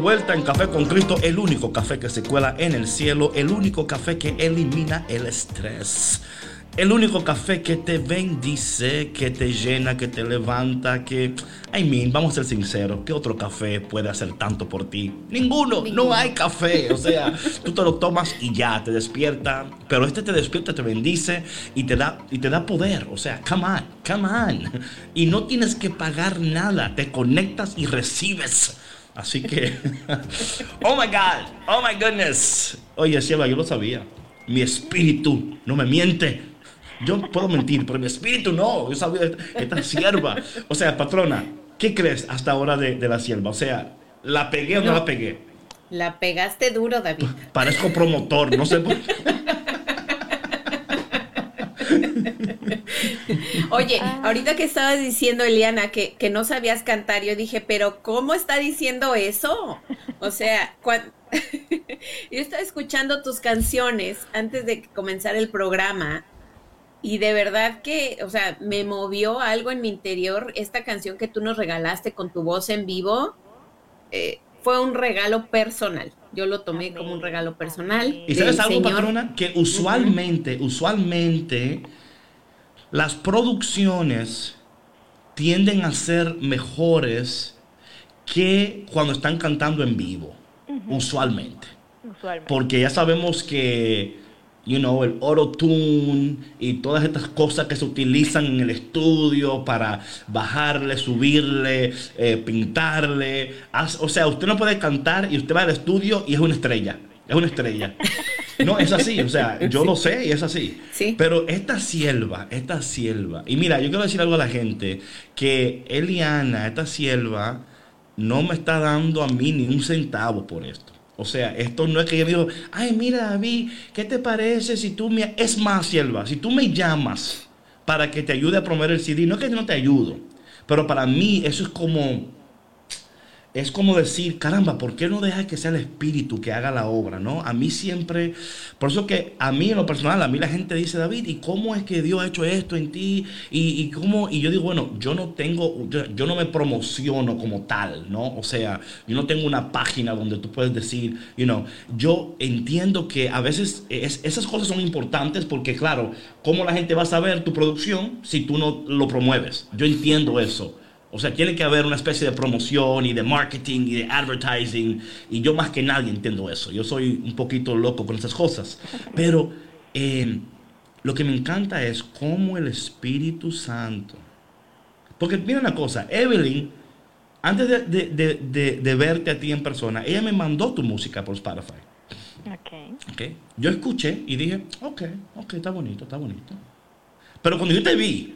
vuelta en Café con Cristo, el único café que se cuela en el cielo, el único café que elimina el estrés. El único café que te bendice, que te llena, que te levanta, que... I mean, vamos a ser sinceros, ¿qué otro café puede hacer tanto por ti? Ninguno, no hay café. O sea, tú te lo tomas y ya, te despierta. Pero este te despierta, te bendice y te da, y te da poder. O sea, come on, come on. Y no tienes que pagar nada, te conectas y recibes. Así que, oh my God, oh my goodness. Oye, Sierva, yo lo sabía. Mi espíritu no me miente. Yo puedo mentir, pero mi espíritu no. Yo sabía esta, esta sierva. O sea, patrona, ¿qué crees hasta ahora de, de la sierva? O sea, ¿la pegué o no, No. la pegué? La pegaste duro, David. Parezco promotor, no sé por qué. Oye, Ah. ahorita que estabas diciendo, Eliana, que, que no sabías cantar, yo dije, pero ¿cómo está diciendo eso? O sea, yo estaba escuchando tus canciones antes de comenzar el programa y de verdad que, o sea, me movió algo en mi interior esta canción que tú nos regalaste con tu voz en vivo. eh, fue un regalo personal. Yo lo tomé Amén. como un regalo personal. ¿Y sabes algo, Señor. patrona? Que usualmente, usualmente, las producciones tienden a ser mejores que cuando están cantando en vivo. Usualmente. Usualmente. Porque ya sabemos que, you know, el auto-tune y todas estas cosas que se utilizan en el estudio para bajarle, subirle, eh, pintarle. O sea, usted no puede cantar y usted va al estudio y es una estrella. Es una estrella. No, es así. O sea, yo lo sé y es así. Sí. Pero esta sierva, esta sierva. Y mira, yo quiero decir algo a la gente. Que Eliana, esta sierva, no me está dando a mí ni un centavo por esto. O sea, esto no es que ella me dijo, ay, mira, David, ¿qué te parece si tú me... Es más, sierva, si tú me llamas para que te ayude a promover el CD, no es que no te ayudo, pero para mí eso es como... Es como decir, caramba, ¿por qué no deja que sea el espíritu que haga la obra, no? A mí siempre, por eso que a mí en lo personal, a mí la gente dice, David, ¿y cómo es que Dios ha hecho esto en ti? Y, cómo, y yo digo, bueno, yo no tengo, yo, yo no me promociono como tal, ¿no? O sea, yo no tengo una página donde tú puedes decir, you know, yo entiendo que a veces es- esas cosas son importantes porque, claro, ¿cómo la gente va a saber tu producción si tú no lo promueves? Yo entiendo eso. O sea, tiene que haber una especie de promoción y de marketing y de advertising. Y yo más que nadie entiendo eso. Yo soy un poquito loco con esas cosas. Pero eh, lo que me encanta es cómo el Espíritu Santo... Porque mira una cosa, Evelyn, antes de, de- de- de- verte a ti en persona, ella me mandó tu música por Spotify. Ok. ¿ok? Yo escuché y dije, ok, ok, está bonito, está bonito. Pero cuando yo te vi,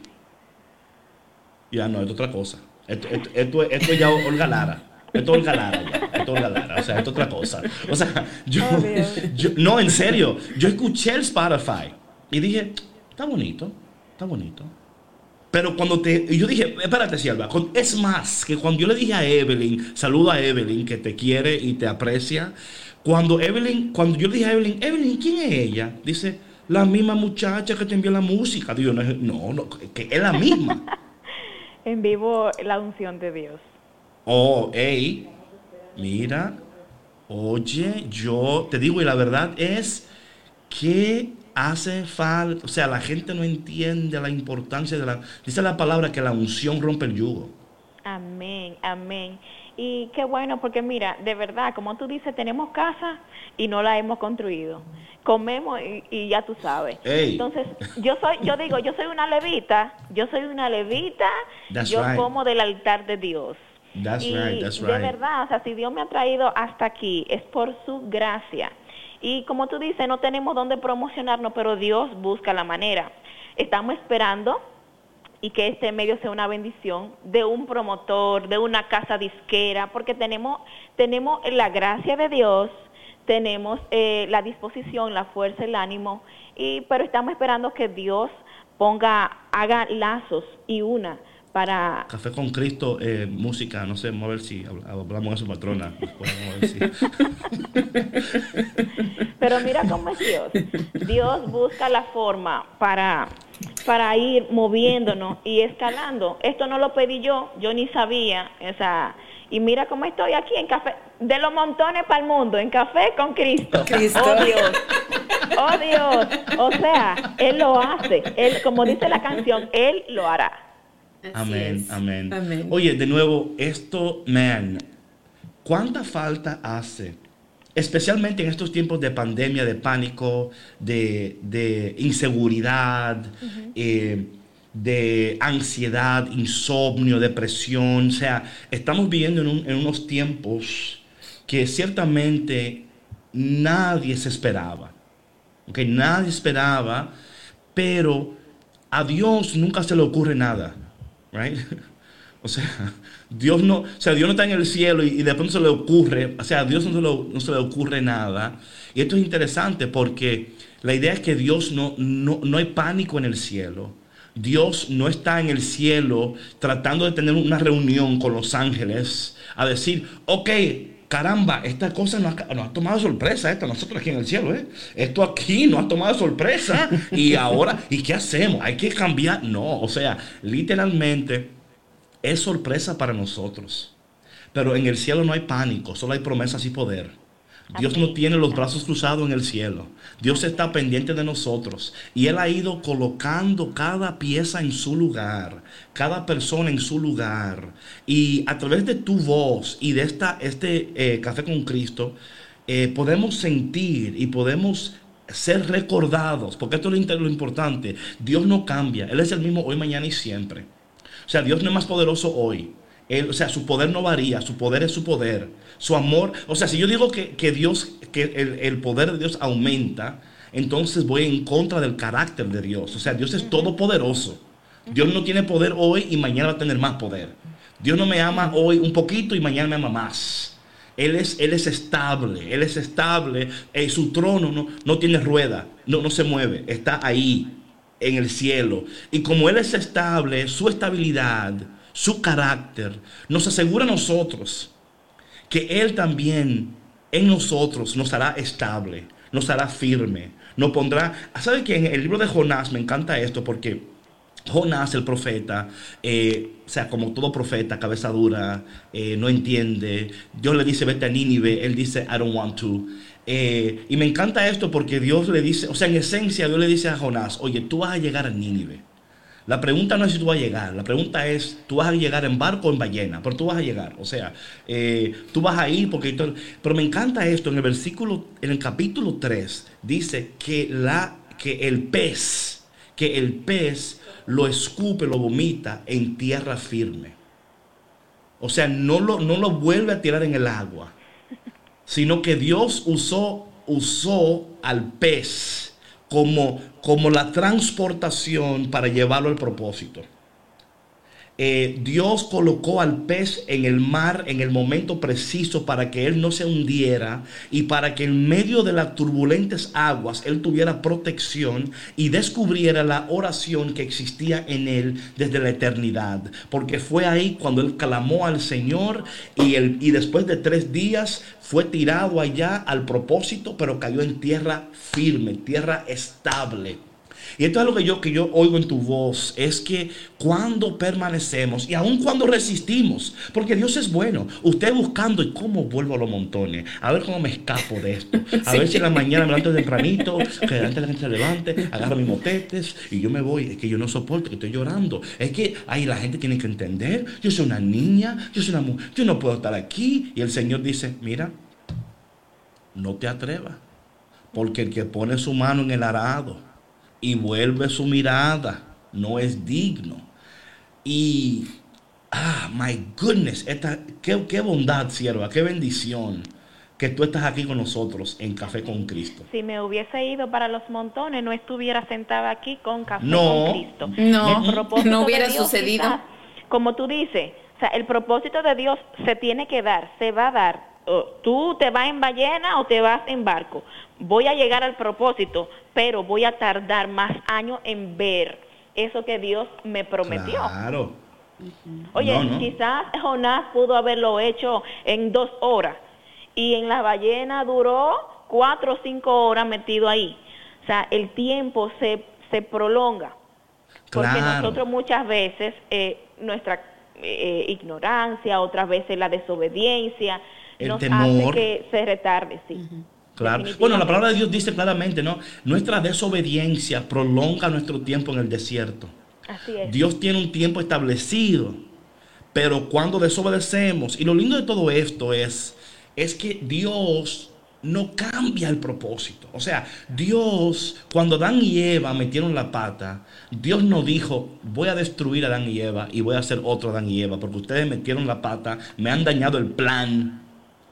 ya no, es otra cosa. Esto, esto, esto, esto es ya Olga Lara. Esto es Olga Lara ya. Esto es Olga Lara. O sea, esto es otra cosa. O sea, yo, Oh, yo- no, en serio. Yo escuché el Spotify y dije, está bonito, está bonito. Pero cuando te. yo dije, espérate, Sierva. con- Es más, que cuando yo le dije a Evelyn, saludo a Evelyn, que te quiere y te aprecia. Cuando Evelyn, cuando yo le dije a Evelyn, Evelyn, ¿quién es ella? Dice, la misma muchacha que te envió la música. Digo, no, no, no, que es la misma. En vivo la unción de Dios. Oh, hey, mira, oye, yo te digo, y la verdad es que hace falta, o sea, la gente no entiende la importancia de la, dice la palabra que la unción rompe el yugo. Amén, amén. Y qué bueno, porque mira, de verdad, como tú dices, tenemos casa y no la hemos construido. Comemos y, y ya tú sabes. Entonces, yo soy, yo digo, yo soy una levita, yo soy una levita, That's yo right. como del altar de Dios. That's y right, that's de right. verdad, o sea, si Dios me ha traído hasta aquí, es por su gracia. Y como tú dices, no tenemos dónde promocionarnos, pero Dios busca la manera. Estamos esperando y que este medio sea una bendición de un promotor, de una casa disquera, porque tenemos, tenemos la gracia de Dios, tenemos eh, la disposición, la fuerza, el ánimo, y, pero estamos esperando que Dios ponga, haga lazos y una para Café con Cristo, eh, música, no sé, vamos a ver si habl- hablamos de su patrona. ver si- Pero mira cómo es Dios. Dios busca la forma para, para ir moviéndonos y escalando. Esto no lo pedí yo, yo ni sabía. O sea, y mira cómo estoy aquí en café, de los montones para el mundo, en café con Cristo. Cristo. Oh Dios. Oh Dios. O sea, Él lo hace. Él, como dice la canción, Él lo hará. Amén, amén, Amén. Oye, de nuevo, esto, man, ¿cuánta falta hace? Especialmente en estos tiempos de pandemia, de pánico, de, de inseguridad, eh, de ansiedad, insomnio, depresión. O sea, estamos viviendo en, un- en unos tiempos que ciertamente nadie se esperaba. ¿ok? Nadie esperaba, pero a Dios nunca se le ocurre nada. Right? O sea, Dios no, o sea, Dios no está en el cielo y, y de pronto se le ocurre, o sea, a Dios no se, le, no se le ocurre nada. Y esto es interesante porque la idea es que Dios no, no, no hay pánico en el cielo. Dios no está en el cielo tratando de tener una reunión con los ángeles a decir, ok, caramba, esta cosa nos ha, nos ha tomado sorpresa, esto nosotros aquí en el cielo, ¿eh? Esto aquí nos ha tomado sorpresa y ahora, ¿y qué hacemos? Hay que cambiar. No, o sea, literalmente es sorpresa para nosotros. Pero en el cielo no hay pánico, solo hay promesas y poder. Dios no tiene los brazos cruzados en el cielo. Dios está pendiente de nosotros. Y Él ha ido colocando cada pieza en su lugar, cada persona en su lugar. Y a través de tu voz y de esta, este eh, Café con Cristo, eh, podemos sentir y podemos ser recordados, porque esto es lo importante. Dios no cambia. Él es el mismo hoy, mañana y siempre. O sea, Dios no es más poderoso hoy. Él, o sea, su poder no varía, su poder es su poder. Su amor, o sea, si yo digo que, que Dios, que el, el poder de Dios aumenta, entonces voy en contra del carácter de Dios. O sea, Dios es todopoderoso. Dios no tiene poder hoy y mañana va a tener más poder. Dios no me ama hoy un poquito y mañana me ama más. Él es, él es estable, Él es estable. Eh, su trono no, no tiene rueda, no, no se mueve, está ahí en el cielo. Y como Él es estable, su estabilidad, su carácter, nos asegura a nosotros que Él también en nosotros nos hará estable, nos hará firme, nos pondrá... ¿Sabe que en el libro de Jonás me encanta esto? Porque Jonás, el profeta, eh, o sea, como todo profeta, cabeza dura, eh, no entiende. Dios le dice, vete a Nínive. Él dice, I don't want to. Eh, y me encanta esto porque Dios le dice, o sea, en esencia, Dios le dice a Jonás, oye, tú vas a llegar a Nínive. La pregunta no es si tú vas a llegar, la pregunta es, tú vas a llegar en barco o en ballena, pero tú vas a llegar, o sea, eh, tú vas a ir porque... Pero me encanta esto, en el versículo, en el capítulo 3, dice que, la, que el pez, que el pez lo escupe, lo vomita en tierra firme. O sea, no lo, no lo vuelve a tirar en el agua, sino que Dios usó, usó al pez como, como la transportación para llevarlo al propósito. Eh, Dios colocó al pez en el mar en el momento preciso para que él no se hundiera y para que en medio de las turbulentes aguas él tuviera protección y descubriera la oración que existía en él desde la eternidad. Porque fue ahí cuando él clamó al Señor y, y después de tres días fue tirado allá al propósito, pero cayó en tierra firme, tierra estable. Y esto es lo que yo, que yo oigo en tu voz, es que cuando permanecemos y aun cuando resistimos, porque Dios es bueno, usted buscando y cómo vuelvo a los montones, a ver cómo me escapo de esto, a ver si en la mañana me levanto tempranito, que antes la gente se levante, agarro mis motetes y yo me voy, es que yo no soporto, que estoy llorando, es que ahí la gente tiene que entender, yo soy una niña, yo soy una mujer, yo no puedo estar aquí. Y el Señor dice, mira, no te atrevas, porque el que pone su mano en el arado, y vuelve su mirada, no es digno. Y, ah, my goodness, esta, qué, qué bondad, sierva, qué bendición que tú estás aquí con nosotros en Café con Cristo. Si me hubiese ido para los montones, no estuviera sentada aquí con café No. con Cristo. No, no hubiera Dios, sucedido. quizás, como tú dices, o sea, el propósito de Dios se tiene que dar, se va a dar. Tú te vas en ballena o te vas en barco. Voy a llegar al propósito, pero voy a tardar más años en ver eso que Dios me prometió. Claro. Oye, No, no. quizás Jonás pudo haberlo hecho en dos horas y en la ballena duró cuatro o cinco horas metido ahí. O sea, el tiempo se, se prolonga. Porque Claro. nosotros muchas veces, eh, nuestra eh, ignorancia, otras veces la desobediencia, El nos temor. hace que se retarde, sí. Claro. Bueno, la palabra de Dios dice claramente, ¿no? Nuestra desobediencia prolonga nuestro tiempo en el desierto. Así es. Dios tiene un tiempo establecido, pero cuando desobedecemos, y lo lindo de todo esto es, es que Dios no cambia el propósito. O sea, Dios, cuando Adán y Eva metieron la pata, Dios no dijo, voy a destruir a Adán y Eva y voy a hacer otro Adán y Eva, porque ustedes metieron la pata, me han dañado el plan,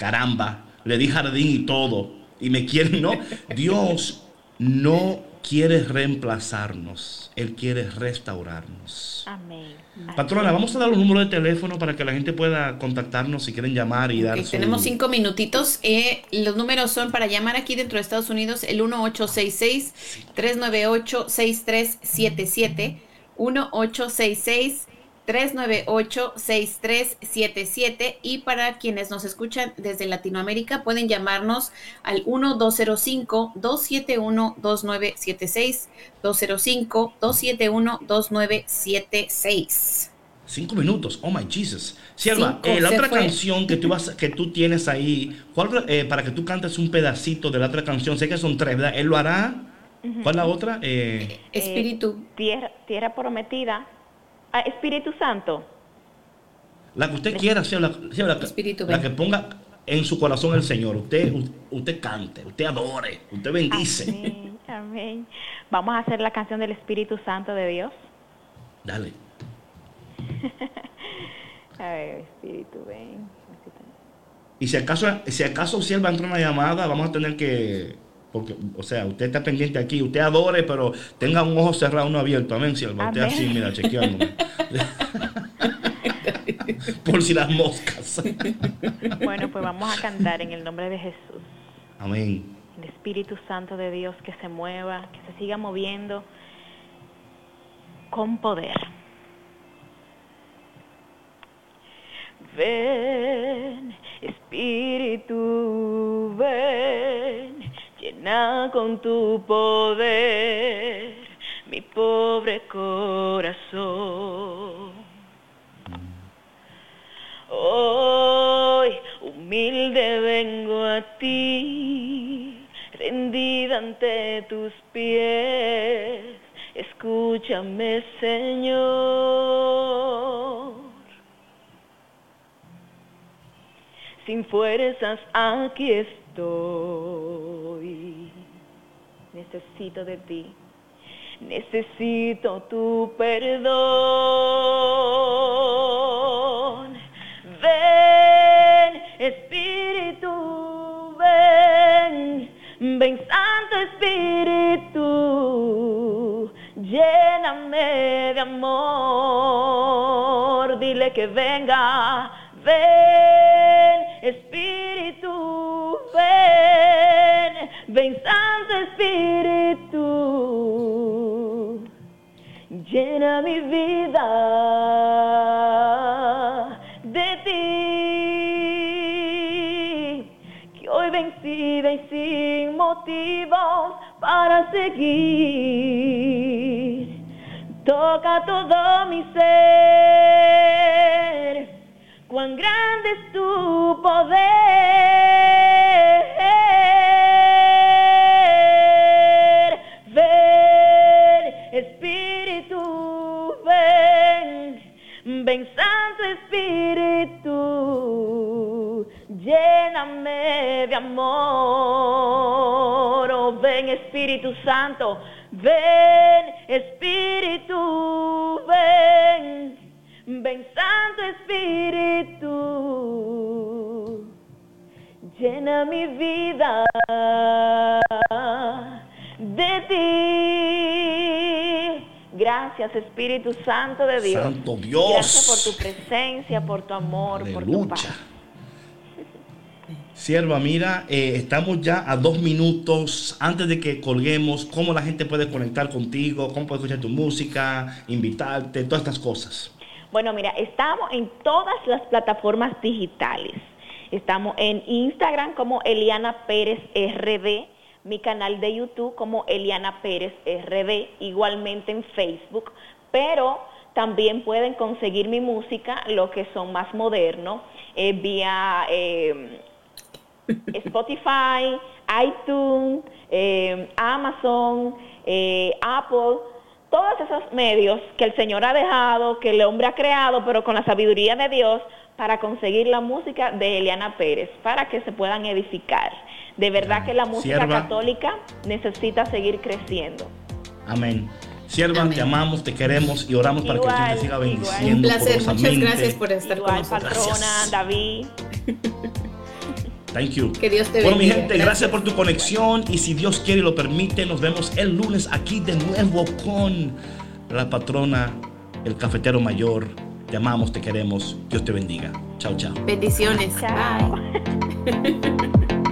caramba, le di jardín y todo, y me quieren, no. Dios no quiere reemplazarnos, Él quiere restaurarnos. Amén. Patrona, vamos a dar un número de teléfono para que la gente pueda contactarnos si quieren llamar y dar su... Tenemos cinco minutitos. eh, los números son para llamar aquí dentro de Estados Unidos el 1866-398-6377. 1866-398-6377. Y para quienes nos escuchan desde Latinoamérica, pueden llamarnos al 1205-271-2976. 205-271-2976. Cinco minutos, oh my Jesus. Sierva, Cinco, eh, la otra fue. canción que tú, vas, que tú tienes ahí, ¿cuál, eh, para que tú cantes un pedacito de la otra canción, sé que son tres, ¿verdad? ¿Él lo hará? ¿Cuál es la otra? Eh, Espíritu. Eh, tierra, tierra prometida. Ah, Espíritu Santo. la que usted quiera, Sierva, la, Sierva, la Espíritu, la que ponga en su corazón el Señor. Usted, usted cante, usted adore, usted bendice. Amén, amén. Vamos a hacer la canción del Espíritu Santo de Dios. Dale. A ver, Espíritu, ven. Y si acaso, si acaso Sierva entra una llamada, vamos a tener que... Porque, o sea, usted está pendiente aquí, usted adore, pero tenga un ojo cerrado, uno abierto. Amén, Sierva. Usted así, mira, chequeándome. Por si las moscas. Bueno, pues vamos a cantar en el nombre de Jesús. Amén. El Espíritu Santo de Dios que se mueva, que se siga moviendo con poder. Ven, Espíritu, ven, llena con tu poder mi pobre corazón. Hoy humilde vengo a ti, rendida ante tus pies. Escúchame, Señor. Sin fuerzas aquí estoy. Necesito de ti. Necesito tu perdón. Ven, Espíritu, ven. Ven, Santo Espíritu. Lléname de amor. Dile que venga. Ven, llena mi vida de ti, que hoy vencida y sin motivos para seguir, toca todo mi ser, cuán grande es tu poder. Amor. Oh, ven Espíritu Santo, ven Espíritu, ven, ven Santo Espíritu llena mi vida de ti. Gracias Espíritu Santo de Dios. Santo Dios. Gracias por tu presencia, por tu amor, por tu paz. Sierva, mira, eh, estamos ya a dos minutos antes de que colguemos. ¿Cómo la gente puede conectar contigo? ¿Cómo puede escuchar tu música? Invitarte, todas estas cosas. Bueno, mira, estamos en todas las plataformas digitales. Estamos en Instagram como Eliana Pérez RD, mi canal de YouTube como Eliana Pérez RD, igualmente en Facebook, pero también pueden conseguir mi música, lo que son más modernos, eh, vía eh, Spotify, iTunes, eh, Amazon, eh, Apple. todos esos medios que el Señor ha dejado, que el hombre ha creado, pero con la sabiduría de Dios, para conseguir la música de Eliana Pérez, para que se puedan edificar. De verdad que la música Sierva. católica necesita seguir creciendo. Amén. Sierva, Amén. te amamos, te queremos y oramos para que el Señor te Igual, siga igual. bendiciendo. Un placer, muchas gracias por estar con Igual, nosotros. patrona, Gracias. David. Thank you. Que Dios te Bueno, mi bendiga. gente, gracias por tu conexión y si Dios quiere y lo permite, nos vemos el lunes aquí de nuevo con la patrona, el cafetero mayor. Te amamos, te queremos. Dios te bendiga. Chao, chao. Bendiciones. Chao. Bye.